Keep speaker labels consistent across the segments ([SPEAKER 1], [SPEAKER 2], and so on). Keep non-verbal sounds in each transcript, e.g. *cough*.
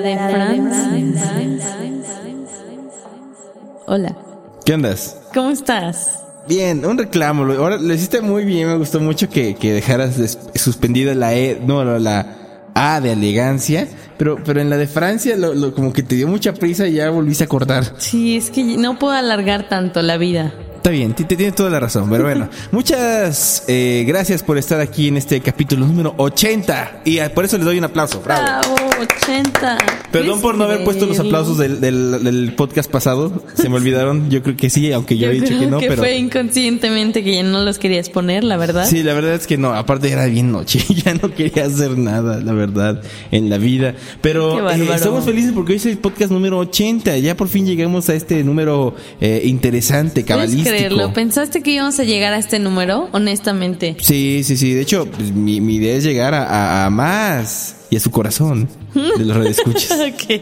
[SPEAKER 1] De Francia. Hola,
[SPEAKER 2] ¿Qué andas?
[SPEAKER 1] ¿cómo estás?
[SPEAKER 2] Bien, un reclamo. Ahora lo hiciste muy bien. Me gustó mucho que, que dejaras suspendida la E, no, la A de elegancia. Pero, pero en la de Francia, lo, lo- como que te dio mucha prisa y ya volviste a cortar.
[SPEAKER 1] Sí, es que no puedo alargar tanto la vida.
[SPEAKER 2] Está bien, te, te tienes toda la razón. Pero bueno, *laughs* muchas eh, gracias por estar aquí en este capítulo número 80. Y ah, por eso les doy un aplauso. Bravo.
[SPEAKER 1] Bravo, 80.
[SPEAKER 2] Perdón por no haber puesto los aplausos del, del, del podcast pasado. Se me olvidaron. Yo creo que sí, aunque yo,
[SPEAKER 1] Yo
[SPEAKER 2] había dicho que no,
[SPEAKER 1] que
[SPEAKER 2] pero.
[SPEAKER 1] fue inconscientemente que ya no los querías poner, la verdad.
[SPEAKER 2] Sí, la verdad es que no, aparte era bien noche, *laughs* ya no quería hacer nada, la verdad, en la vida. Pero eh, estamos felices porque hoy es el podcast número 80, ya por fin llegamos a este número eh, interesante,
[SPEAKER 1] ¿Puedes
[SPEAKER 2] cabalístico.
[SPEAKER 1] Creerlo? ¿Pensaste que íbamos a llegar a este número? Honestamente.
[SPEAKER 2] Sí, sí, sí, de hecho, pues, mi, mi idea es llegar a, a- a más y a su corazón de los radioescuchas. *laughs*
[SPEAKER 1] ok.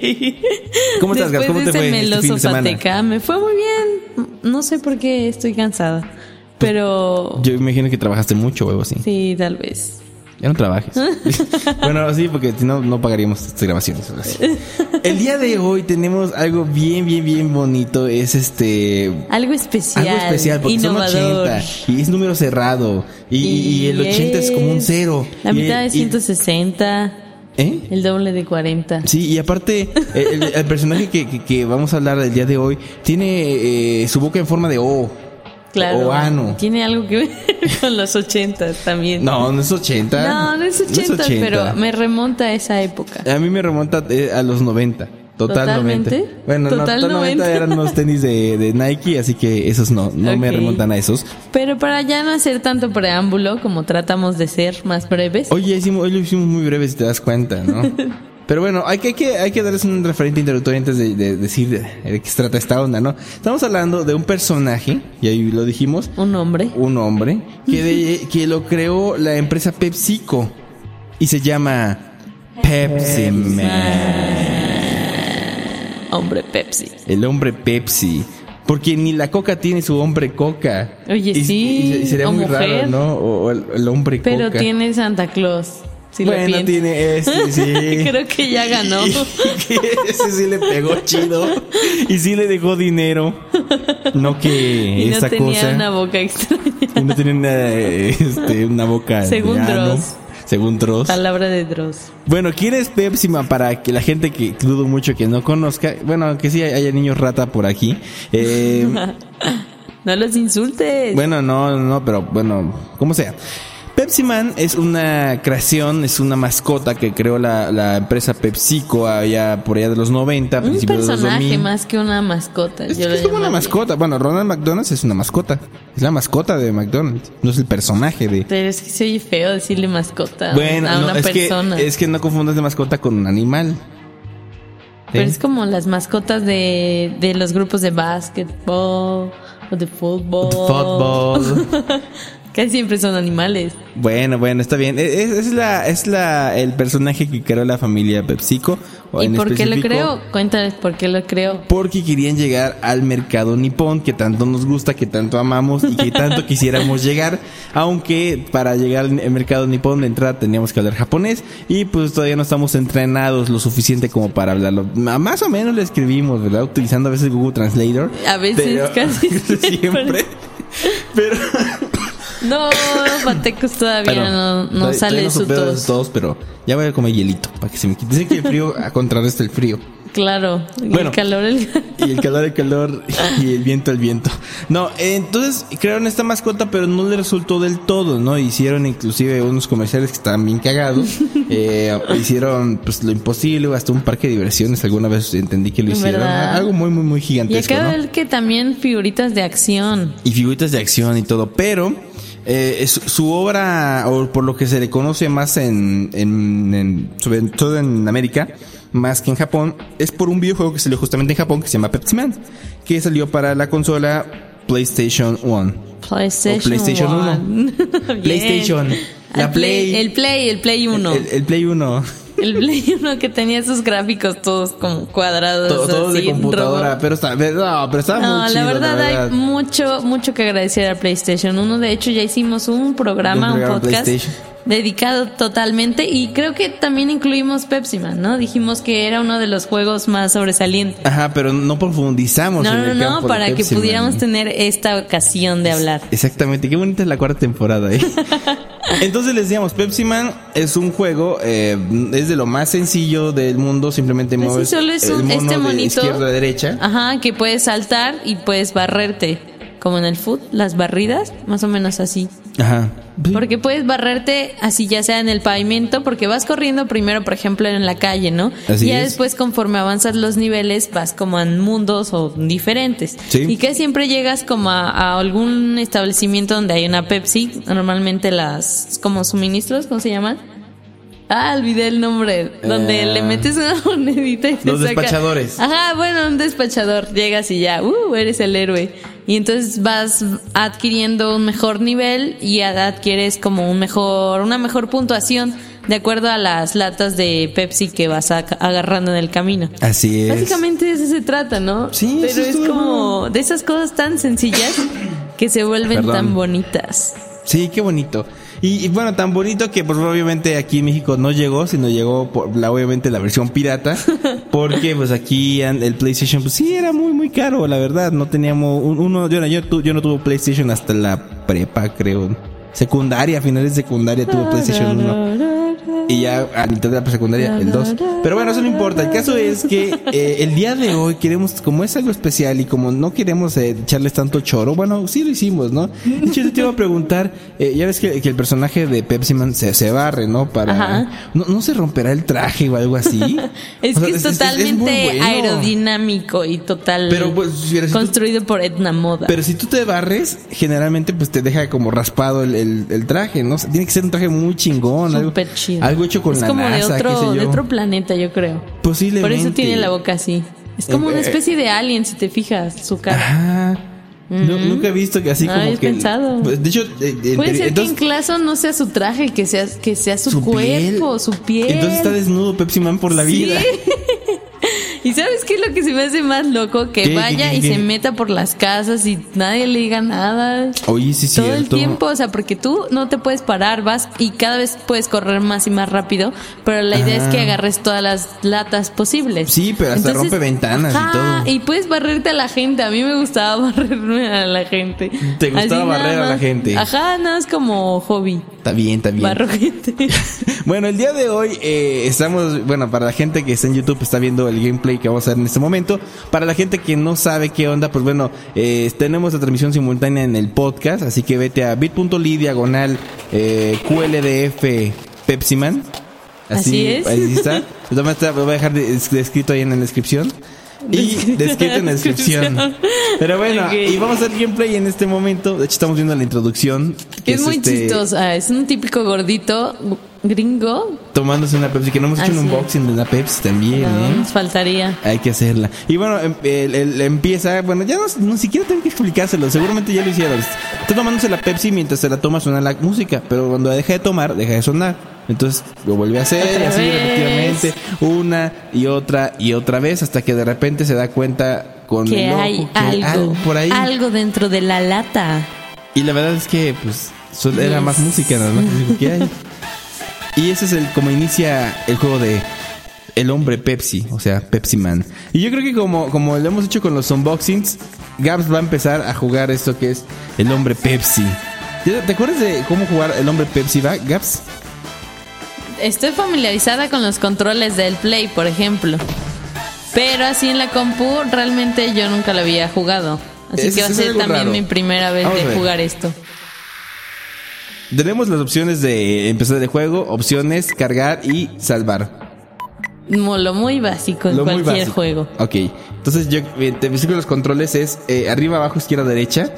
[SPEAKER 2] ¿Cómo estás?
[SPEAKER 1] Después
[SPEAKER 2] ¿Cómo
[SPEAKER 1] de
[SPEAKER 2] te fue este fin de semana?
[SPEAKER 1] Me fue muy bien. No sé por qué estoy cansada. Pero
[SPEAKER 2] Yo imagino que trabajaste mucho o algo así.
[SPEAKER 1] sí, tal vez.
[SPEAKER 2] Ya no trabajes. *laughs* bueno, sí, porque si no, no pagaríamos estas grabaciones. El día de hoy tenemos algo bien, bien, bien bonito. Es este.
[SPEAKER 1] Algo especial.
[SPEAKER 2] Algo especial, porque
[SPEAKER 1] innovador.
[SPEAKER 2] son 80 y es número cerrado. Y, y el 80 es como un cero.
[SPEAKER 1] La
[SPEAKER 2] Y-
[SPEAKER 1] mitad de
[SPEAKER 2] y-
[SPEAKER 1] 160.
[SPEAKER 2] ¿Eh?
[SPEAKER 1] El doble de 40.
[SPEAKER 2] Sí, y aparte, el, el- personaje que, que- que vamos a hablar el día de hoy tiene eh, su boca en forma de O.
[SPEAKER 1] Claro.
[SPEAKER 2] O ano.
[SPEAKER 1] Tiene algo que ver *laughs* con los 80 también.
[SPEAKER 2] No, no es 80.
[SPEAKER 1] No, no es 80, pero me remonta a esa época.
[SPEAKER 2] A mí me remonta eh, a los 90. Total
[SPEAKER 1] ¿Totalmente?
[SPEAKER 2] 90. Bueno,
[SPEAKER 1] Total
[SPEAKER 2] no, total 90
[SPEAKER 1] 90.
[SPEAKER 2] eran unos tenis de, de Nike, así que esos no, no me
[SPEAKER 1] Ok.
[SPEAKER 2] remontan a esos.
[SPEAKER 1] Pero para ya no hacer tanto preámbulo, como tratamos de ser más breves,
[SPEAKER 2] Oye, hicimos, hoy lo hicimos muy breve si te das cuenta, ¿no? *laughs* Pero bueno, hay que, hay que, hay que darles un referente introductorio antes de, de decir de, de qué se trata esta onda, ¿no? Estamos hablando de un personaje, y ahí lo dijimos,
[SPEAKER 1] un hombre.
[SPEAKER 2] un hombre, que, *laughs* que lo creó la empresa PepsiCo y se llama Pepsi Man.
[SPEAKER 1] Hombre Pepsi.
[SPEAKER 2] El hombre Pepsi. Porque ni la coca tiene su hombre coca.
[SPEAKER 1] Oye,
[SPEAKER 2] Y-
[SPEAKER 1] sí,
[SPEAKER 2] y- sería
[SPEAKER 1] o
[SPEAKER 2] muy raro,
[SPEAKER 1] mujer.
[SPEAKER 2] ¿no? O, o el, el hombre
[SPEAKER 1] Pero
[SPEAKER 2] coca.
[SPEAKER 1] tiene Santa Claus. Si
[SPEAKER 2] bueno, tiene este, *laughs* sí.
[SPEAKER 1] Creo que ya ganó. *laughs*
[SPEAKER 2] Ese sí le pegó chido. Y sí le dejó dinero. No que *laughs*
[SPEAKER 1] Y no
[SPEAKER 2] esa
[SPEAKER 1] tenía
[SPEAKER 2] cosa.
[SPEAKER 1] una boca extraña.
[SPEAKER 2] Y no tiene una, este, una boca. de
[SPEAKER 1] Según
[SPEAKER 2] ano.
[SPEAKER 1] Dross.
[SPEAKER 2] Según Dross.
[SPEAKER 1] Palabra de Dross.
[SPEAKER 2] Bueno, ¿quién es Pepsi Man? Para que la gente que dudo mucho que no conozca. Bueno, que sí haya niños rata por aquí. Eh,
[SPEAKER 1] No los insultes.
[SPEAKER 2] Bueno, no, no, pero bueno, como sea. Pepsi Man es una creación, es una mascota que creó la, la empresa PepsiCo allá por allá de los 90,
[SPEAKER 1] un
[SPEAKER 2] principios de los
[SPEAKER 1] personaje
[SPEAKER 2] 2000.
[SPEAKER 1] más que una mascota.
[SPEAKER 2] Es,
[SPEAKER 1] yo lo
[SPEAKER 2] es como una mascota. Bueno, Ronald McDonald es una mascota. Es la mascota de McDonald's. No es el personaje de.
[SPEAKER 1] Pero es que se oye feo decirle mascota
[SPEAKER 2] Bueno,
[SPEAKER 1] a
[SPEAKER 2] no,
[SPEAKER 1] una
[SPEAKER 2] es,
[SPEAKER 1] persona.
[SPEAKER 2] que, es que no confundas de mascota con un animal.
[SPEAKER 1] Pero es como las mascotas de, de los grupos de básquetbol o de fútbol.
[SPEAKER 2] Fútbol. *laughs*
[SPEAKER 1] Casi siempre son animales.
[SPEAKER 2] Bueno, bueno, está bien. E, Es, es la, es la, el personaje que creó la familia PepsiCo.
[SPEAKER 1] ¿Y
[SPEAKER 2] en
[SPEAKER 1] por qué lo creo? Cuéntales por qué lo creo.
[SPEAKER 2] Porque querían llegar al mercado nipón que tanto nos gusta, que tanto amamos y que tanto *laughs* quisiéramos llegar. Aunque para llegar al mercado nipón de entrada teníamos que hablar japonés y pues todavía no estamos entrenados lo suficiente como para hablarlo. Más o menos lo escribimos, ¿verdad? Utilizando a veces Google Translator.
[SPEAKER 1] A veces, casi *laughs*
[SPEAKER 2] siempre. Pero
[SPEAKER 1] No, Patecos todavía no, no
[SPEAKER 2] todavía-
[SPEAKER 1] sale
[SPEAKER 2] todavía
[SPEAKER 1] de su tos.
[SPEAKER 2] tos, pero ya voy a comer hielito para que se me quite. Dicen que el frío *laughs* contrarresta el frío.
[SPEAKER 1] Claro, y
[SPEAKER 2] Bueno.
[SPEAKER 1] el calor, el...
[SPEAKER 2] Y el calor, el calor, *laughs* y el viento, el viento. No, eh, entonces crearon esta mascota, pero no le resultó del todo, ¿no? Hicieron inclusive unos comerciales que estaban bien cagados. *laughs* Eh, hicieron pues lo imposible, hasta un parque de diversiones. Alguna vez entendí que lo hicieron.
[SPEAKER 1] verdad.
[SPEAKER 2] Algo muy, muy, muy
[SPEAKER 1] Y
[SPEAKER 2] gigantesco,
[SPEAKER 1] acá
[SPEAKER 2] ¿no?
[SPEAKER 1] que también figuritas de acción.
[SPEAKER 2] y figuritas de acción y todo, pero eh, es- su obra, o por lo que se le conoce más en, en, en- sobre todo en América, más que en Japón, es por un videojuego que salió justamente en Japón que se llama Pepsi Man, que salió para la consola PlayStation 1.
[SPEAKER 1] PlayStation,
[SPEAKER 2] O PlayStation
[SPEAKER 1] 1. *laughs* Bien.
[SPEAKER 2] PlayStation, la
[SPEAKER 1] Al
[SPEAKER 2] Play.
[SPEAKER 1] El Play, el Play 1.
[SPEAKER 2] El, el Play 1.
[SPEAKER 1] El Play 1 que tenía esos gráficos todos como cuadrados.
[SPEAKER 2] To- Todos de
[SPEAKER 1] así,
[SPEAKER 2] computadora,
[SPEAKER 1] robo.
[SPEAKER 2] pero está, no, pero está
[SPEAKER 1] No,
[SPEAKER 2] muy chido.
[SPEAKER 1] la verdad hay mucho, mucho que agradecer a PlayStation 1. De hecho, ya hicimos un programa,
[SPEAKER 2] Un
[SPEAKER 1] podcast. Dedicado totalmente. Y creo que también incluimos Pepsi Man, ¿no? Dijimos que era uno de los juegos más sobresalientes.
[SPEAKER 2] Ajá, pero no profundizamos
[SPEAKER 1] No,
[SPEAKER 2] en
[SPEAKER 1] no,
[SPEAKER 2] el
[SPEAKER 1] no,
[SPEAKER 2] de
[SPEAKER 1] para que
[SPEAKER 2] Man.
[SPEAKER 1] pudiéramos tener esta ocasión de hablar.
[SPEAKER 2] Exactamente, qué bonita es la cuarta temporada, ¿eh? *laughs* Entonces les decíamos, Pepsi Man es un juego, eh, es de lo más sencillo del mundo, simplemente
[SPEAKER 1] Pues sí,
[SPEAKER 2] mueves
[SPEAKER 1] solo es
[SPEAKER 2] el
[SPEAKER 1] un-
[SPEAKER 2] mono
[SPEAKER 1] este
[SPEAKER 2] de
[SPEAKER 1] monito.
[SPEAKER 2] izquierda a derecha.
[SPEAKER 1] Ajá, que puedes saltar y puedes barrerte. Como en el foot, las barridas, más o menos así.
[SPEAKER 2] Ajá.
[SPEAKER 1] Porque puedes barrerte así ya sea en el pavimento, porque vas corriendo primero, por ejemplo, en la calle, ¿no?
[SPEAKER 2] Así
[SPEAKER 1] y ya
[SPEAKER 2] es.
[SPEAKER 1] después, conforme avanzas los niveles, vas como en mundos o diferentes.
[SPEAKER 2] Sí.
[SPEAKER 1] Y que siempre llegas como a, a algún establecimiento donde hay una Pepsi, normalmente las como suministros, ¿cómo se llaman? Ah, olvidé el nombre. Donde
[SPEAKER 2] Eh,
[SPEAKER 1] le metes una *laughs* monedita y te
[SPEAKER 2] los
[SPEAKER 1] saca-
[SPEAKER 2] despachadores.
[SPEAKER 1] Ajá, bueno, un despachador. Llegas y ya, uh, eres el héroe. Y entonces vas adquiriendo un mejor nivel y adquieres como un mejor, una mejor puntuación de acuerdo a las latas de Pepsi que vas a- agarrando en el camino.
[SPEAKER 2] Así es.
[SPEAKER 1] Básicamente de eso se trata, ¿no?
[SPEAKER 2] Sí,
[SPEAKER 1] Pero
[SPEAKER 2] es
[SPEAKER 1] como de esas cosas tan sencillas que se vuelven
[SPEAKER 2] Perdón.
[SPEAKER 1] tan bonitas.
[SPEAKER 2] Sí, qué bonito. Y, y bueno, tan bonito que pues obviamente aquí en México no llegó, sino llegó por la obviamente la versión pirata, *laughs* porque pues aquí el PlayStation pues sí era muy muy caro, la verdad, no teníamos un- uno yo no, yo, tu- yo no tuve PlayStation hasta la prepa, creo. Secundaria, finales de secundaria tuve PlayStation 1. Y ya a mitad de la secundaria el 2. Pero bueno, eso no importa. El caso es que eh, el día de hoy queremos, como es algo especial y como no queremos eh, echarles tanto choro, bueno, sí lo hicimos, ¿no? De hecho, yo te iba a preguntar, eh, ya ves que, que el personaje de Pepsi Man se, se barre, ¿no? Para... ¿no, ¿No se romperá el traje o algo así? *laughs*
[SPEAKER 1] Es
[SPEAKER 2] O sea,
[SPEAKER 1] que es, totalmente
[SPEAKER 2] bueno.
[SPEAKER 1] aerodinámico y total
[SPEAKER 2] Pero, pues, si
[SPEAKER 1] construido por Edna Moda.
[SPEAKER 2] Pero si tú te barres, generalmente pues te deja como raspado el, el- el traje, ¿no? O sea, tiene que ser un traje muy chingón. algo,
[SPEAKER 1] chido.
[SPEAKER 2] algo hecho con
[SPEAKER 1] es
[SPEAKER 2] la
[SPEAKER 1] como
[SPEAKER 2] NASA,
[SPEAKER 1] de
[SPEAKER 2] qué
[SPEAKER 1] otro,
[SPEAKER 2] sé yo.
[SPEAKER 1] de otro planeta, yo creo.
[SPEAKER 2] Posiblemente.
[SPEAKER 1] Por eso tiene la boca así. Es como
[SPEAKER 2] Eh,
[SPEAKER 1] una
[SPEAKER 2] eh,
[SPEAKER 1] especie de alien, si te fijas, su cara.
[SPEAKER 2] Nu- Nunca he visto que así
[SPEAKER 1] No
[SPEAKER 2] como
[SPEAKER 1] habías
[SPEAKER 2] que.
[SPEAKER 1] pensado.
[SPEAKER 2] Pues, De hecho, eh, eh,
[SPEAKER 1] Puede ser
[SPEAKER 2] entonces,
[SPEAKER 1] que incluso no sea su traje, que sea, que sea su,
[SPEAKER 2] piel.
[SPEAKER 1] cuerpo, su piel.
[SPEAKER 2] Entonces está desnudo Pepsi Man por la
[SPEAKER 1] Sí.
[SPEAKER 2] vida. *laughs*
[SPEAKER 1] ¿Y sabes qué es lo que se me hace más loco? Que
[SPEAKER 2] ¿Qué, qué,
[SPEAKER 1] vaya
[SPEAKER 2] qué,
[SPEAKER 1] y se meta por las casas y nadie le diga nada.
[SPEAKER 2] Oye, sí,
[SPEAKER 1] Todo el tiempo, o sea, porque tú no te puedes parar, vas y cada vez puedes correr más y más rápido, pero la idea
[SPEAKER 2] Ajá.
[SPEAKER 1] es que agarres todas las latas posibles.
[SPEAKER 2] Sí, pero hasta rompe ventanas y todo.
[SPEAKER 1] Y puedes barrerte a la gente, a mí me gustaba *laughs* barrerme a la gente.
[SPEAKER 2] ¿Te gustaba
[SPEAKER 1] Así
[SPEAKER 2] barrer a la gente?
[SPEAKER 1] Ajá, no es como hobby,
[SPEAKER 2] Está bien, está bien. *laughs* Bueno, el día de hoy eh, estamos, bueno, para la gente que está en YouTube está viendo el gameplay que vamos a hacer en este momento. Para la gente que no sabe qué onda, pues bueno, eh, tenemos la transmisión simultánea en el podcast, así que vete a bit.ly diagonal eh, QLDF Pepsiman.
[SPEAKER 1] Así es.
[SPEAKER 2] Está. De *laughs* lo voy a dejar de- descrito ahí en la descripción. Y *laughs* descrito en la descripción. Pero bueno, y vamos a hacer gameplay en este momento. De hecho, estamos viendo la introducción.
[SPEAKER 1] Que es muy
[SPEAKER 2] este,
[SPEAKER 1] chistosa, es un típico gordito gringo.
[SPEAKER 2] tomándose una Pepsi, que no hemos hecho un
[SPEAKER 1] Así
[SPEAKER 2] unboxing de una Pepsi también,
[SPEAKER 1] No,
[SPEAKER 2] ¿eh?
[SPEAKER 1] nos faltaría.
[SPEAKER 2] Hay que hacerla. Y bueno, em- el- el- empieza, bueno, ya no, no siquiera tengo que explicárselo, seguramente ya lo hicieron. Está tomándose la Pepsi mientras se la toma suena la música, pero cuando la deja de tomar, deja de sonar. Entonces lo vuelve a hacer,
[SPEAKER 1] Otra
[SPEAKER 2] así
[SPEAKER 1] vez.
[SPEAKER 2] repetidamente, una y otra y otra vez, hasta que de repente se da cuenta con
[SPEAKER 1] Que
[SPEAKER 2] el ojo
[SPEAKER 1] hay
[SPEAKER 2] que
[SPEAKER 1] algo,
[SPEAKER 2] por ahí.
[SPEAKER 1] algo dentro de la lata.
[SPEAKER 2] Y la verdad es que, pues, era
[SPEAKER 1] Yes.
[SPEAKER 2] más música nada más que hay. *laughs* Y ese es el como inicia el juego de el hombre Pepsi, o sea, Pepsi Man. Y yo creo que como, como lo hemos hecho con los unboxings, Gabs va a empezar a jugar esto que es el hombre Pepsi. ¿Ya ¿Te acuerdas de cómo jugar el hombre Pepsi, va, Gabs?
[SPEAKER 1] Estoy familiarizada con los controles del Play, por ejemplo. Pero así en la compu realmente yo nunca lo había jugado. Así que va a ser también
[SPEAKER 2] raro.
[SPEAKER 1] mi primera vez
[SPEAKER 2] Vamos
[SPEAKER 1] de jugar esto.
[SPEAKER 2] Tenemos las opciones de empezar el juego, opciones, cargar y salvar.
[SPEAKER 1] Lo muy básico en
[SPEAKER 2] Lo muy
[SPEAKER 1] cualquier
[SPEAKER 2] básico.
[SPEAKER 1] juego.
[SPEAKER 2] Ok. Entonces yo eh, te explico los controles es eh, arriba, abajo, izquierda, derecha.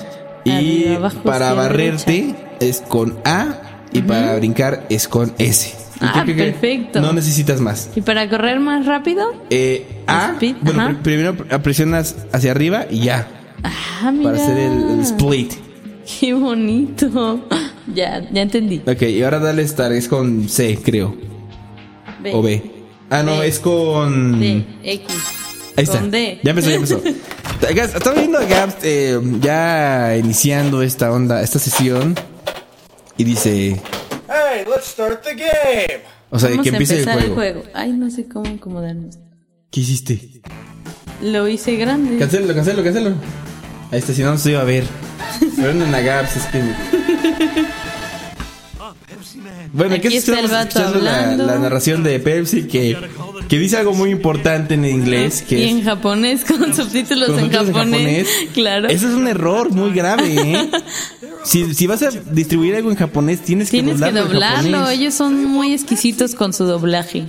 [SPEAKER 2] Y
[SPEAKER 1] Arriba, abajo,
[SPEAKER 2] para
[SPEAKER 1] izquierda,
[SPEAKER 2] barrerte es con A y para brincar es con S.
[SPEAKER 1] Ah,
[SPEAKER 2] que
[SPEAKER 1] perfecto.
[SPEAKER 2] No necesitas más.
[SPEAKER 1] ¿Y para correr más rápido?
[SPEAKER 2] Eh, A,
[SPEAKER 1] Speed,
[SPEAKER 2] bueno,
[SPEAKER 1] ajá.
[SPEAKER 2] primero presionas hacia arriba y ya,
[SPEAKER 1] Ah, mira.
[SPEAKER 2] para hacer el, el split.
[SPEAKER 1] Qué bonito. *laughs* Ya, ya entendí.
[SPEAKER 2] Ok, y ahora dale start, es con C, creo.
[SPEAKER 1] B.
[SPEAKER 2] O B. Ah, no, es con...
[SPEAKER 1] D, X.
[SPEAKER 2] Ahí está.
[SPEAKER 1] Con D.
[SPEAKER 2] Ya empezó, ya empezó. *laughs* Estaba viendo a Gabs eh, ya iniciando esta onda, esta sesión. Y dice,
[SPEAKER 3] Hey, let's start the game.
[SPEAKER 2] o sea,
[SPEAKER 1] Vamos
[SPEAKER 2] que
[SPEAKER 1] a
[SPEAKER 2] empiece el
[SPEAKER 1] empezar
[SPEAKER 2] juego.
[SPEAKER 1] Ay, no sé cómo acomodarnos.
[SPEAKER 2] ¿Qué hiciste?
[SPEAKER 1] Lo hice grande.
[SPEAKER 2] Cancelo, cancelo, cancelo. Ahí está, si no, no se iba a ver. *laughs* Perdón a Gabs, es que... Bueno,
[SPEAKER 1] Aquí el
[SPEAKER 2] estamos
[SPEAKER 1] vato
[SPEAKER 2] escuchando la, la narración de Pepsi que, que dice algo muy importante en inglés. Que
[SPEAKER 1] y
[SPEAKER 2] es-
[SPEAKER 1] en japonés, con *laughs* subtítulos,
[SPEAKER 2] con
[SPEAKER 1] en,
[SPEAKER 2] subtítulos
[SPEAKER 1] japonés. Claro.
[SPEAKER 2] Eso es un error muy grave, ¿eh? *laughs* Si, si vas a distribuir algo en japonés, tienes que
[SPEAKER 1] Tienes que
[SPEAKER 2] doblarlo. en
[SPEAKER 1] doblarlo. Ellos son muy exquisitos con su doblaje.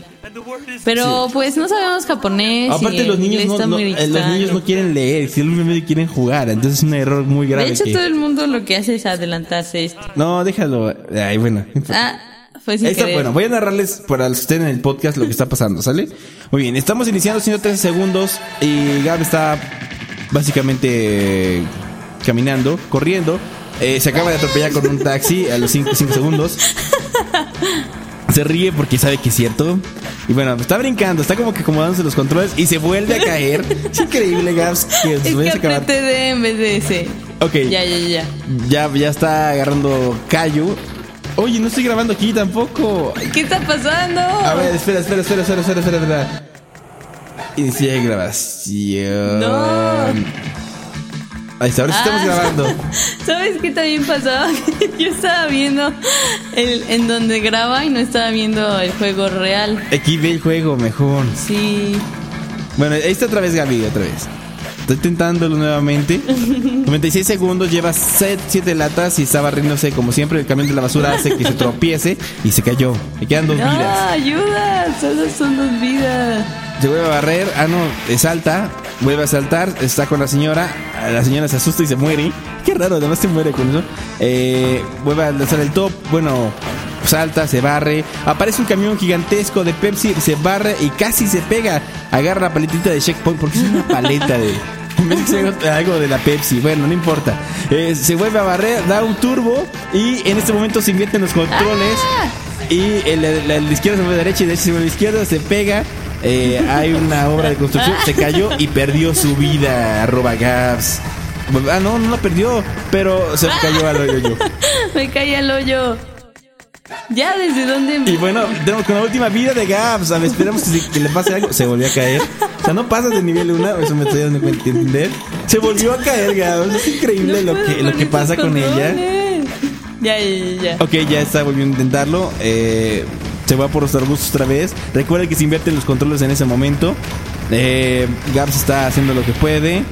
[SPEAKER 1] Pero pues no sabemos japonés. y
[SPEAKER 2] Aparte
[SPEAKER 1] el
[SPEAKER 2] los niños no, no- eh, los niños no quieren leer, simplemente quieren jugar, entonces es un error muy grave.
[SPEAKER 1] De hecho,
[SPEAKER 2] que-
[SPEAKER 1] todo el mundo lo que hace es adelantarse esto.
[SPEAKER 2] No, déjalo. Ay, bueno.
[SPEAKER 1] Ah,
[SPEAKER 2] está,
[SPEAKER 1] querer.
[SPEAKER 2] bueno, voy a narrarles para que estén en el podcast lo que está pasando, ¿sale? Muy bien, estamos iniciando 113 segundos y Gab está básicamente caminando, corriendo. Eh, se acaba de atropellar con un taxi a los 5 segundos. Se ríe porque sabe que es cierto. Y bueno, está brincando, está como que acomodándose los controles y se vuelve a caer. Es increíble, Gabs, que
[SPEAKER 1] Es que apreté D en vez de S.
[SPEAKER 2] Ok,
[SPEAKER 1] Ya, ya, ya.
[SPEAKER 2] ya, ya está agarrando callo. Oye, no estoy grabando aquí tampoco.
[SPEAKER 1] ¿Qué está pasando?
[SPEAKER 2] A ver, espera, espera, espera, espera, espera, espera, espera. Iniciar grabación.
[SPEAKER 1] No.
[SPEAKER 2] Ahí está, ahora sí estamos
[SPEAKER 1] Ah.
[SPEAKER 2] grabando. *laughs*
[SPEAKER 1] ¿Sabes qué también pasaba? *laughs* Yo estaba viendo el, en donde graba y no estaba viendo el juego real.
[SPEAKER 2] Aquí ve el juego mejor.
[SPEAKER 1] Sí.
[SPEAKER 2] Bueno, ahí está otra vez Gaby, otra vez. Estoy intentándolo nuevamente. *laughs* 96 segundos, lleva 7 latas y está barriéndose como siempre. El camión de la basura hace que se tropiece y se cayó. Le quedan dos
[SPEAKER 1] No,
[SPEAKER 2] vidas.
[SPEAKER 1] ayuda. Solo son dos vidas.
[SPEAKER 2] Se vuelve a barrer. Ah, no, salta. Vuelve a saltar. Está con la señora. Ah, La señora se asusta y se muere. *laughs* Qué raro, además se muere con eso. Eh, vuelve a lanzar el top. Bueno, salta, se barre. Aparece un camión gigantesco de Pepsi. Se barre y casi se pega. Agarra la paletita de checkpoint porque es una *laughs* paleta de. algo de la Pepsi. Bueno, no importa. Eh, se vuelve a barrer, da un turbo. Y en este momento se invierten los controles. Y el, el- el de izquierda se vuelve a derecha y de derecha se vuelve a izquierda, se pega. Eh, hay una obra de construcción, se cayó y perdió su vida. Arroba Gaps. Ah, no, no la perdió, pero se cayó al hoyo.
[SPEAKER 1] Me caí al hoyo. Ya, ¿desde dónde?
[SPEAKER 2] Y bueno, tenemos con la última vida de Gaps. A ver, esperamos que, se- que le pase algo. Se volvió a caer. O sea, no pasas de nivel 1, eso me estoy dando cuenta de entender. Se volvió a caer, Gaps. Es increíble
[SPEAKER 1] No
[SPEAKER 2] lo que, lo que pasa con ella.
[SPEAKER 1] Ya, ya, ya, ya.
[SPEAKER 2] Ok, ya está volviendo a intentarlo. Eh, se va por los arbustos otra vez. Recuerda que se invierten los controles en ese momento. Eh, Gabs está haciendo lo que puede.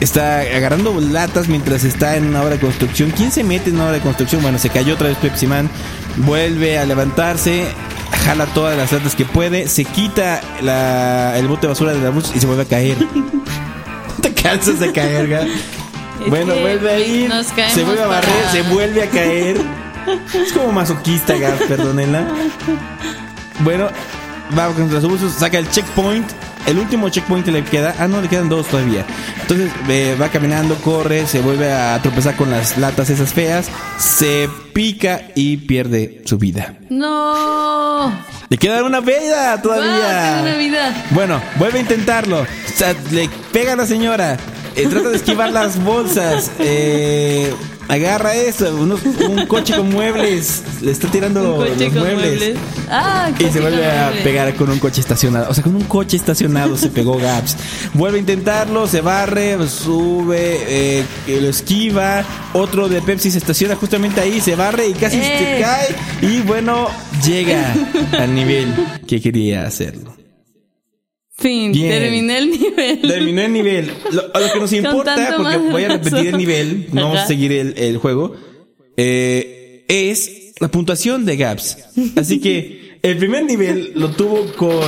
[SPEAKER 2] Está agarrando latas mientras está en una obra de construcción. ¿Quién se mete en una obra de construcción? Bueno, se cayó otra vez Pepsi Man. Vuelve a levantarse. Jala todas las latas que puede. Se quita la- el bote de basura del arbusto y se vuelve a caer. *laughs* Te cansas de caer, Gabs.
[SPEAKER 1] Es
[SPEAKER 2] Bueno, vuelve a ir. Se vuelve a barrer,
[SPEAKER 1] para-
[SPEAKER 2] se vuelve a caer. Es como masoquista, Gab, perdónenla. Bueno, va con los abusos, saca el checkpoint. El último checkpoint le queda. Ah, no, le quedan dos todavía. Entonces eh, va caminando, corre, se vuelve a tropezar con las latas esas feas. Se pica y pierde su vida.
[SPEAKER 1] No.
[SPEAKER 2] Le queda una vida todavía.
[SPEAKER 1] una vida.
[SPEAKER 2] Bueno, vuelve a intentarlo. O sea, le pega a la señora. Eh, trata de esquivar las bolsas. Eh, agarra eso. unos- un coche con muebles. Le está tirando los muebles.
[SPEAKER 1] muebles. Ah,
[SPEAKER 2] Y se vuelve a
[SPEAKER 1] muebles.
[SPEAKER 2] pegar con un coche estacionado. O sea, con un coche estacionado se pegó Gaps. Vuelve a intentarlo, se barre, sube, eh, lo esquiva. Otro de Pepsi se estaciona justamente ahí, se barre y casi se
[SPEAKER 1] ¡Eh!
[SPEAKER 2] cae. Y bueno, llega al nivel que quería hacerlo.
[SPEAKER 1] Fin,
[SPEAKER 2] Bien.
[SPEAKER 1] terminé el nivel.
[SPEAKER 2] Terminó el nivel. Lo, a lo que nos *laughs* importa, porque voy a repetir el nivel, no
[SPEAKER 1] Ajá.
[SPEAKER 2] seguir el, el juego, eh, es la puntuación de Gaps. Así que el primer nivel lo tuvo con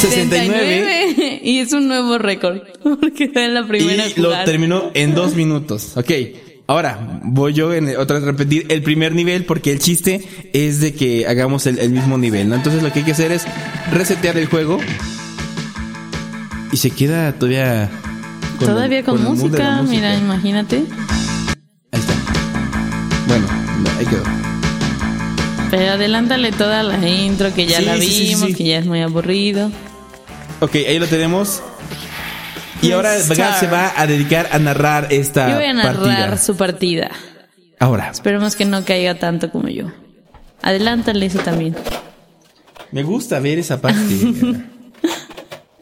[SPEAKER 2] 69
[SPEAKER 1] Y es un nuevo récord. *laughs* Porque fue en la primera
[SPEAKER 2] y lo terminó en dos minutos. Ok. Ahora, voy yo en otra vez a repetir el primer nivel porque el chiste es de que hagamos el, el mismo nivel, ¿no? Entonces lo que hay que hacer es resetear el juego y se queda todavía... con
[SPEAKER 1] Todavía
[SPEAKER 2] el-
[SPEAKER 1] con, música, mira, imagínate.
[SPEAKER 2] Ahí está. Bueno, ahí quedó.
[SPEAKER 1] Pero adelántale toda la intro que ya
[SPEAKER 2] Sí,
[SPEAKER 1] la
[SPEAKER 2] sí,
[SPEAKER 1] vimos,
[SPEAKER 2] sí.
[SPEAKER 1] que ya es muy aburrido.
[SPEAKER 2] Ok, ahí lo tenemos. Y ahora Gab se va a dedicar a narrar esta
[SPEAKER 1] Yo voy a narrar
[SPEAKER 2] partida.
[SPEAKER 1] su partida.
[SPEAKER 2] Ahora,
[SPEAKER 1] Esperemos que no caiga tanto como yo. Adelántale eso también.
[SPEAKER 2] me gusta ver esa parte. *laughs*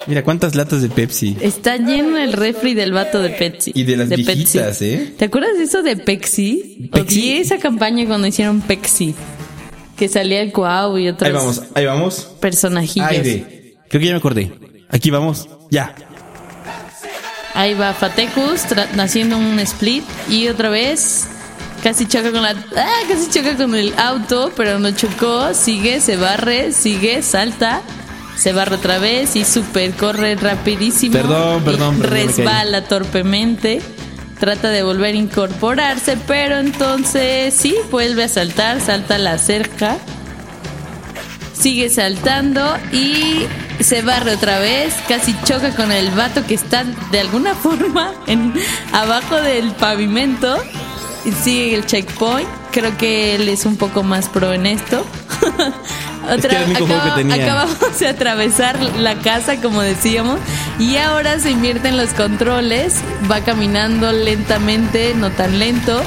[SPEAKER 2] Mira cuántas latas de Pepsi.
[SPEAKER 1] Está lleno el refri del vato de Pepsi.
[SPEAKER 2] Y de las viejitas,
[SPEAKER 1] Pepsi.
[SPEAKER 2] ¿eh?
[SPEAKER 1] ¿Te acuerdas de eso de Pepsi?
[SPEAKER 2] Pepsi.
[SPEAKER 1] Odié esa campaña cuando hicieron Pepsi. Que salía el Cuau y otros
[SPEAKER 2] Ahí vamos, ahí vamos.
[SPEAKER 1] personajillos.
[SPEAKER 2] Aire. Creo que ya me acordé. Aquí vamos. Ya.
[SPEAKER 1] Ahí va Fatecus haciendo un split y otra vez casi choca con la ah, casi choca con el auto, pero no chocó, sigue, se barre, sigue, salta, se barre otra vez y super corre rapidísimo.
[SPEAKER 2] Perdón, perdón,
[SPEAKER 1] resbala torpemente. Trata de volver a incorporarse, pero entonces sí, vuelve a saltar, salta la cerca. Sigue saltando y se barre otra vez, casi choca con el vato que está de alguna *laughs* forma en, abajo del pavimento y sigue el checkpoint. Creo que él es un poco más pro en esto. *laughs*
[SPEAKER 2] que tenía.
[SPEAKER 1] acabamos de atravesar la casa, como decíamos, y ahora se invierte en los controles. Va caminando lentamente, no tan lento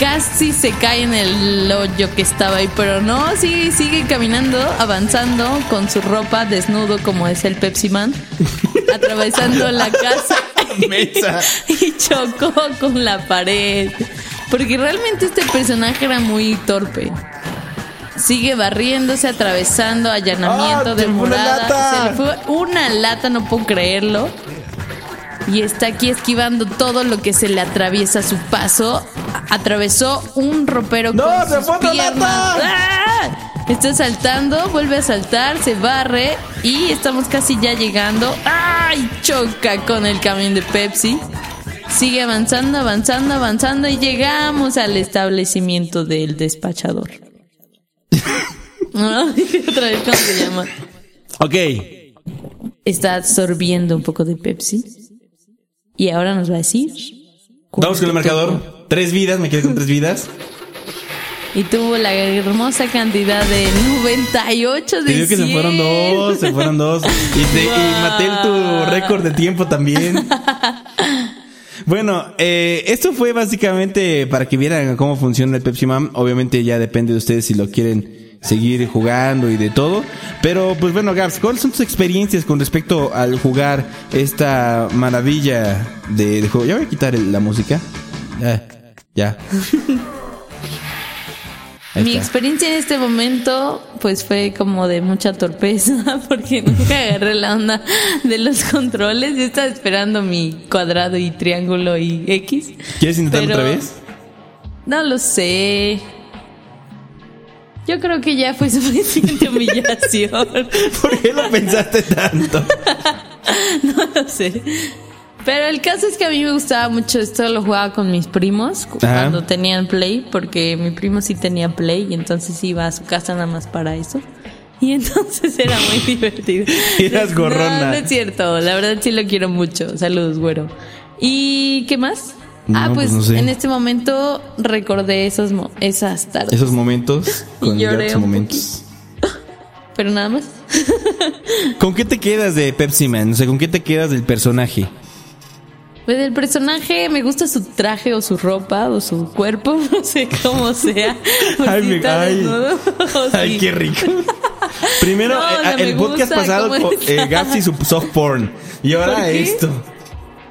[SPEAKER 1] casi se cae en el hoyo que estaba ahí, pero no, sigue, sigue caminando, avanzando con su ropa desnudo como es el Pepsi Man, *laughs* atravesando la casa
[SPEAKER 2] Mesa. *laughs*
[SPEAKER 1] y chocó con la pared. Porque realmente este personaje era muy torpe. Sigue barriéndose, atravesando allanamiento
[SPEAKER 2] ¡Ah,
[SPEAKER 1] de
[SPEAKER 2] fue una lata!
[SPEAKER 1] Se le fue una lata, no puedo creerlo. Y está aquí esquivando todo lo que se le atraviesa a su paso. Atravesó un ropero
[SPEAKER 2] ¡No,
[SPEAKER 1] con
[SPEAKER 2] se
[SPEAKER 1] sus
[SPEAKER 2] fue
[SPEAKER 1] piernas. ¡Ah! Está saltando, vuelve a saltar, se barre y estamos casi ya llegando. ¡Ay! Choca con el camión de Pepsi. Sigue avanzando, avanzando, avanzando y llegamos al establecimiento del despachador. *laughs* Otra vez, ¿cómo se llama?
[SPEAKER 2] Ok.
[SPEAKER 1] Está absorbiendo un poco de Pepsi. Y ahora nos va a decir.
[SPEAKER 2] Vamos con el marcador. Tres vidas, me quedé con tres vidas.
[SPEAKER 1] Y tuvo la hermosa cantidad de 98 de
[SPEAKER 2] Te digo que se
[SPEAKER 1] 100.
[SPEAKER 2] fueron dos, se fueron dos. Y, te, y maté tu récord de tiempo también. *laughs* Bueno, eh, esto fue básicamente para que vieran cómo funciona el Pepsi Man. Obviamente ya depende de ustedes si lo quieren seguir jugando y de todo. Pero pues bueno, Gabs, ¿cuáles son tus experiencias con respecto al jugar esta maravilla de, de juego? Ya voy a quitar el- la música. Ya, ya. *laughs*
[SPEAKER 1] Mi experiencia en este momento, pues fue como de mucha torpeza, *laughs* porque nunca agarré la onda de los controles. Yo estaba esperando mi cuadrado y triángulo y X.
[SPEAKER 2] ¿Quieres intentar
[SPEAKER 1] Pero-
[SPEAKER 2] otra vez?
[SPEAKER 1] No lo sé. Yo creo que ya fue suficiente humillación. *laughs*
[SPEAKER 2] ¿Por qué lo pensaste tanto? *laughs*
[SPEAKER 1] No lo sé. Pero el caso es que a mí me gustaba mucho esto, lo jugaba con mis primos
[SPEAKER 2] Ajá.
[SPEAKER 1] cuando tenían Play, porque mi primo sí tenía Play y entonces iba a su casa nada más para eso. Y entonces era muy *laughs* divertido.
[SPEAKER 2] Eras gorrona.
[SPEAKER 1] No, no es cierto, la verdad sí lo quiero mucho. Saludos, güero. ¿Y qué más? Ah,
[SPEAKER 2] No,
[SPEAKER 1] pues,
[SPEAKER 2] pues no sé.
[SPEAKER 1] en este momento recordé esos mo- esas tardes.
[SPEAKER 2] Esos momentos *laughs* con
[SPEAKER 1] lloré un
[SPEAKER 2] momentos. *laughs*
[SPEAKER 1] Pero nada más. *laughs*
[SPEAKER 2] ¿Con qué te quedas de Pepsi Man? O sea, ¿con qué te quedas del personaje?
[SPEAKER 1] Pues el personaje me gusta su traje o su ropa o su cuerpo, no sé cómo sea.
[SPEAKER 2] Ay, me- ay.
[SPEAKER 1] sí.
[SPEAKER 2] qué rico. Primero,
[SPEAKER 1] No, o
[SPEAKER 2] eh,
[SPEAKER 1] sea,
[SPEAKER 2] el podcast pasado, eh, Gabs y su soft porn. Y ahora esto.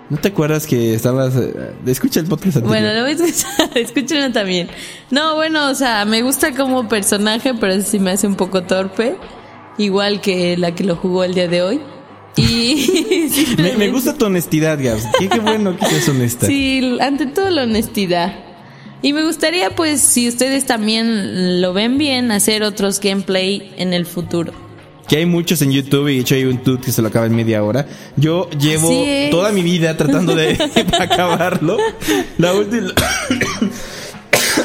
[SPEAKER 2] ¿No te acuerdas que estabas... eh, escucha el podcast anterior.
[SPEAKER 1] Bueno, lo voy a escuchar, *laughs* escúchenlo también. No, bueno, o sea, me gusta como personaje, pero sí me hace un poco torpe. Igual que la que lo jugó el día de hoy. Y *laughs*
[SPEAKER 2] me, me gusta tu honestidad, Gabs. Qué, qué bueno que seas honesta.
[SPEAKER 1] Sí, ante todo la honestidad. Y me gustaría, pues, si ustedes también lo ven bien, hacer otros gameplay en el futuro.
[SPEAKER 2] Que hay muchos en YouTube y de hecho hay un tut que se lo acaba en media hora. Yo llevo toda mi vida tratando de *laughs* *laughs* acabarlo. La última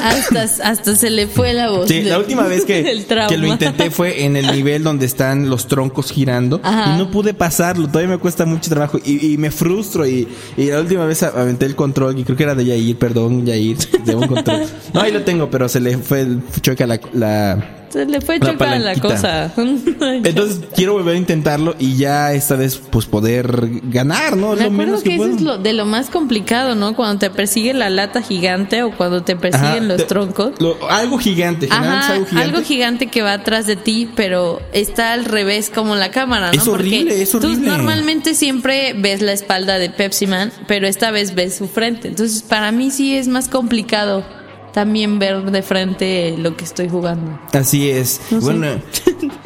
[SPEAKER 1] Hasta, hasta se le fue la voz.
[SPEAKER 2] Sí, la última vez que, *laughs* que lo intenté fue en el nivel donde están los troncos girando
[SPEAKER 1] Ajá.
[SPEAKER 2] y no pude pasarlo. Todavía me cuesta mucho trabajo y, y me frustro. Y, y la última vez aventé el control y creo que era de Yair, perdón, Yair, de un control. No, ahí lo tengo, pero se le fue el chueca la, la,
[SPEAKER 1] Se le fue chueca la cosa. *laughs*
[SPEAKER 2] Entonces quiero volver a intentarlo y ya esta vez pues poder ganar, ¿no?
[SPEAKER 1] Me
[SPEAKER 2] lo
[SPEAKER 1] acuerdo
[SPEAKER 2] menos
[SPEAKER 1] que,
[SPEAKER 2] que,
[SPEAKER 1] eso es lo, de lo más complicado, ¿no? Cuando te persigue la lata gigante o cuando te persiguen
[SPEAKER 2] Ajá,
[SPEAKER 1] los
[SPEAKER 2] te-
[SPEAKER 1] troncos.
[SPEAKER 2] lo- algo gigante,
[SPEAKER 1] Ajá,
[SPEAKER 2] algo gigante.
[SPEAKER 1] algo gigante que va atrás de ti, pero está al revés como la cámara, ¿no?
[SPEAKER 2] Es horrible, es horrible.
[SPEAKER 1] Tú normalmente siempre ves la espalda de Pepsi Man, pero esta vez ves su frente. Entonces, para mí sí es más complicado también ver de frente lo que estoy jugando.
[SPEAKER 2] Así es.
[SPEAKER 1] No
[SPEAKER 2] bueno,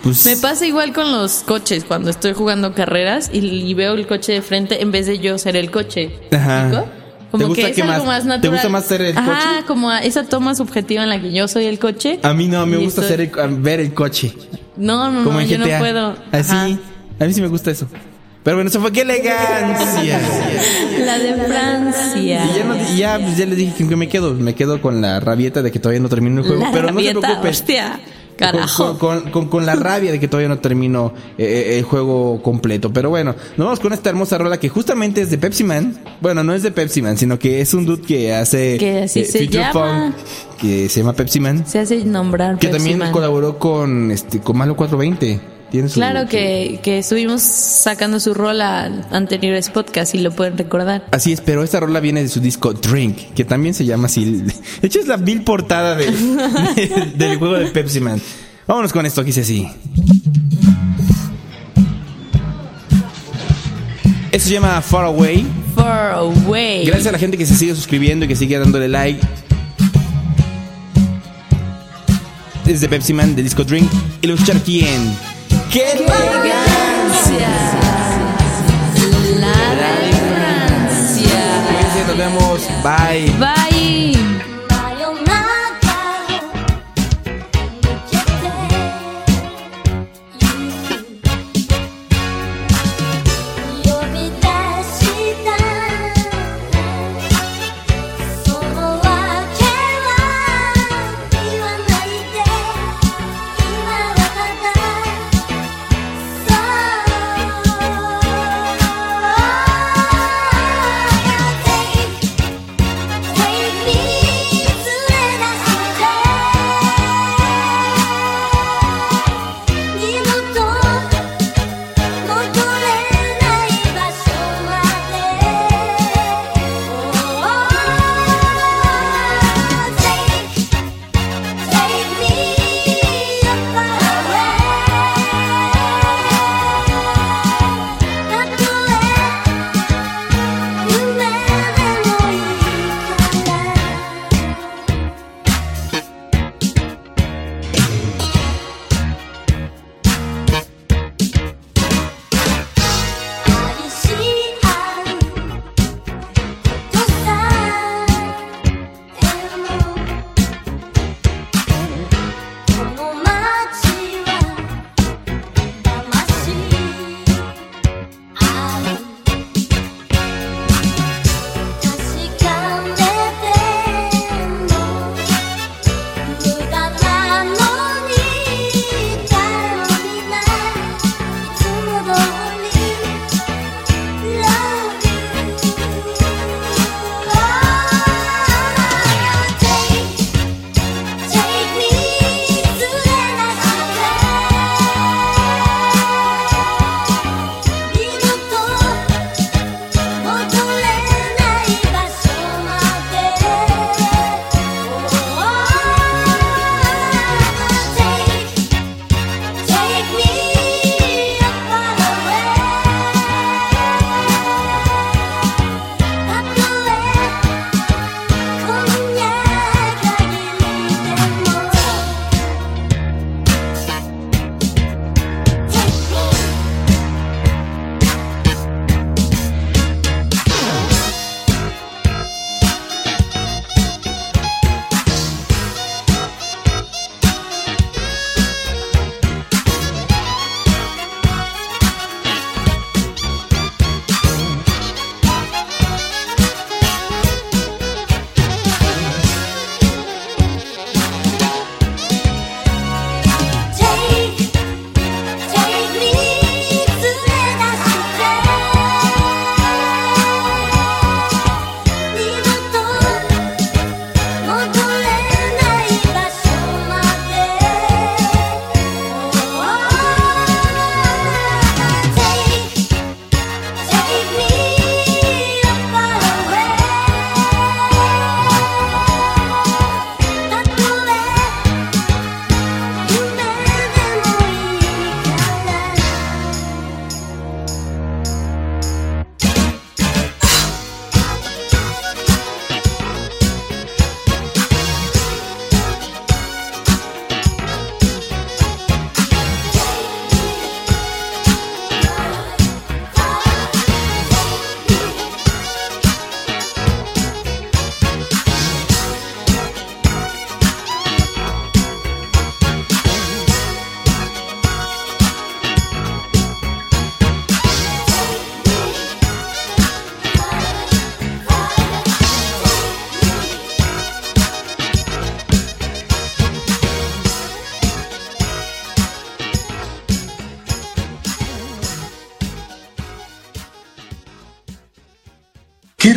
[SPEAKER 2] pues *laughs*
[SPEAKER 1] Me pasa igual con los coches cuando estoy jugando carreras y, y veo el coche de frente en vez de yo ser el coche.
[SPEAKER 2] Ajá.
[SPEAKER 1] ¿Me explico?
[SPEAKER 2] ¿Te
[SPEAKER 1] Como
[SPEAKER 2] gusta
[SPEAKER 1] que es
[SPEAKER 2] que
[SPEAKER 1] algo
[SPEAKER 2] más-
[SPEAKER 1] más
[SPEAKER 2] te
[SPEAKER 1] natural.
[SPEAKER 2] gusta más ser el
[SPEAKER 1] Ajá,
[SPEAKER 2] coche?
[SPEAKER 1] como a- esa toma subjetiva en la que yo soy el coche.
[SPEAKER 2] a mí no, me gusta
[SPEAKER 1] estoy-
[SPEAKER 2] hacer el- ver el coche.
[SPEAKER 1] No, no,
[SPEAKER 2] Como
[SPEAKER 1] no, yo no puedo.
[SPEAKER 2] Así.
[SPEAKER 1] Ajá.
[SPEAKER 2] A mí sí me gusta eso. Pero bueno, eso fue qué elegancia.
[SPEAKER 1] La de Francia.
[SPEAKER 2] Y ya, no- y ya, pues, ya les dije que me quedo. Me quedo con la rabieta de que todavía no termino el juego.
[SPEAKER 1] La
[SPEAKER 2] pero no se preocupen.
[SPEAKER 1] hostia.
[SPEAKER 2] Con,
[SPEAKER 1] Carajo.
[SPEAKER 2] con- con- con la rabia de que todavía no termino eh, el juego completo. Pero bueno, nos vamos con esta hermosa rola que justamente es de Pepsi Man. Bueno, no es de Pepsi Man, sino que es un dude que hace
[SPEAKER 1] Que así se
[SPEAKER 2] Future
[SPEAKER 1] llama.
[SPEAKER 2] Funk, que se llama Pepsi Man.
[SPEAKER 1] Se hace nombrar.
[SPEAKER 2] Que
[SPEAKER 1] Pepsi
[SPEAKER 2] también
[SPEAKER 1] Man.
[SPEAKER 2] colaboró con este con Malo 420. Tiene su-
[SPEAKER 1] Claro que, que estuvimos sacando su rola anteriores podcasts y lo pueden recordar.
[SPEAKER 2] Así es, pero esta rola viene de su disco Drink, que también se llama así. De hecho, es la vil portada de- de- del juego de Pepsi Man. Vámonos con esto, que dice así. Esto se llama Far Away.
[SPEAKER 1] Far away.
[SPEAKER 2] Gracias a la gente que se sigue suscribiendo y que sigue dándole like. Es de Pepsi Man, del disco Drink. Y lo escuchar aquí en. ¡Qué
[SPEAKER 1] Elegancia. La de Francia.
[SPEAKER 2] Nos vemos. Bye.
[SPEAKER 1] Bye.